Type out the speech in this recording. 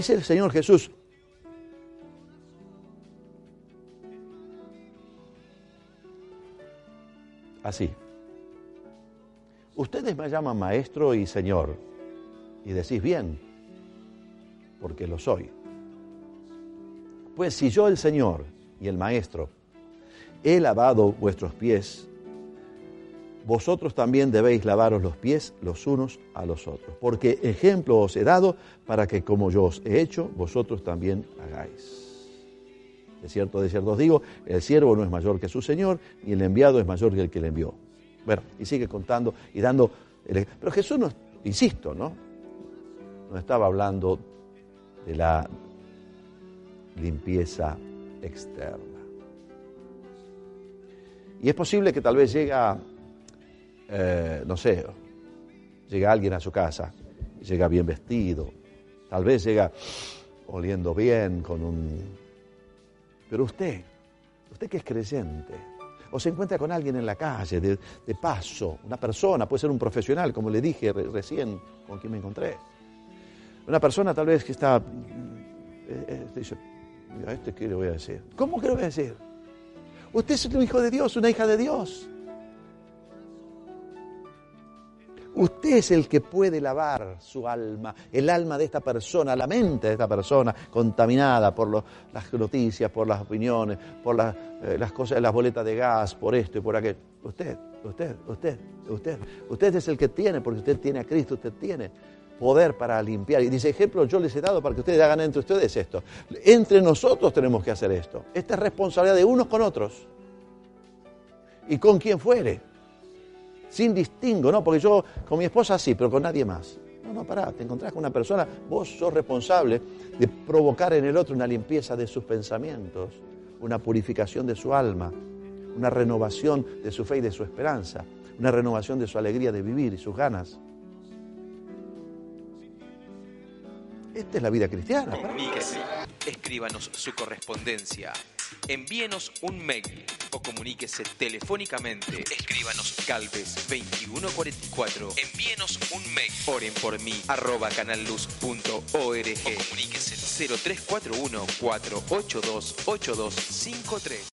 Dice el Señor Jesús, así, ustedes me llaman maestro y Señor, y decís bien, porque lo soy. Pues si yo el Señor y el Maestro he lavado vuestros pies, vosotros también debéis lavaros los pies los unos a los otros, porque ejemplo os he dado para que como yo os he hecho, vosotros también hagáis. De cierto, de cierto os digo, el siervo no es mayor que su Señor, ni el enviado es mayor que el que le envió. Bueno, y sigue contando y dando... Pero Jesús, no, insisto, ¿no? No estaba hablando de la limpieza externa. Y es posible que tal vez llega eh, no sé, llega alguien a su casa, llega bien vestido, tal vez llega oliendo bien, con un... Pero usted, usted que es creyente, o se encuentra con alguien en la calle, de, de paso, una persona, puede ser un profesional, como le dije recién con quien me encontré. Una persona tal vez que está, eh, eh, dice, mira, este qué le voy a decir. ¿Cómo que le voy a decir? Usted es un hijo de Dios, una hija de Dios. Usted es el que puede lavar su alma, el alma de esta persona, la mente de esta persona contaminada por las noticias, por las opiniones, por eh, las cosas, las boletas de gas, por esto y por aquello. Usted, usted, usted, usted. Usted es el que tiene, porque usted tiene a Cristo, usted tiene poder para limpiar. Y dice, ejemplo, yo les he dado para que ustedes hagan entre ustedes esto. Entre nosotros tenemos que hacer esto. Esta es responsabilidad de unos con otros. Y con quien fuere sin distingo, ¿no? Porque yo con mi esposa sí, pero con nadie más. No, no, pará, te encontrás con una persona, vos sos responsable de provocar en el otro una limpieza de sus pensamientos, una purificación de su alma, una renovación de su fe y de su esperanza, una renovación de su alegría de vivir y sus ganas. Esta es la vida cristiana. Comuníquese, escríbanos su correspondencia, envíenos un mail o comuníquese telefónicamente. Escríbanos Calves 2144. Envíenos un mail. Oren por mí arroba canalluz.org. O comuníquese 0341 482 8253.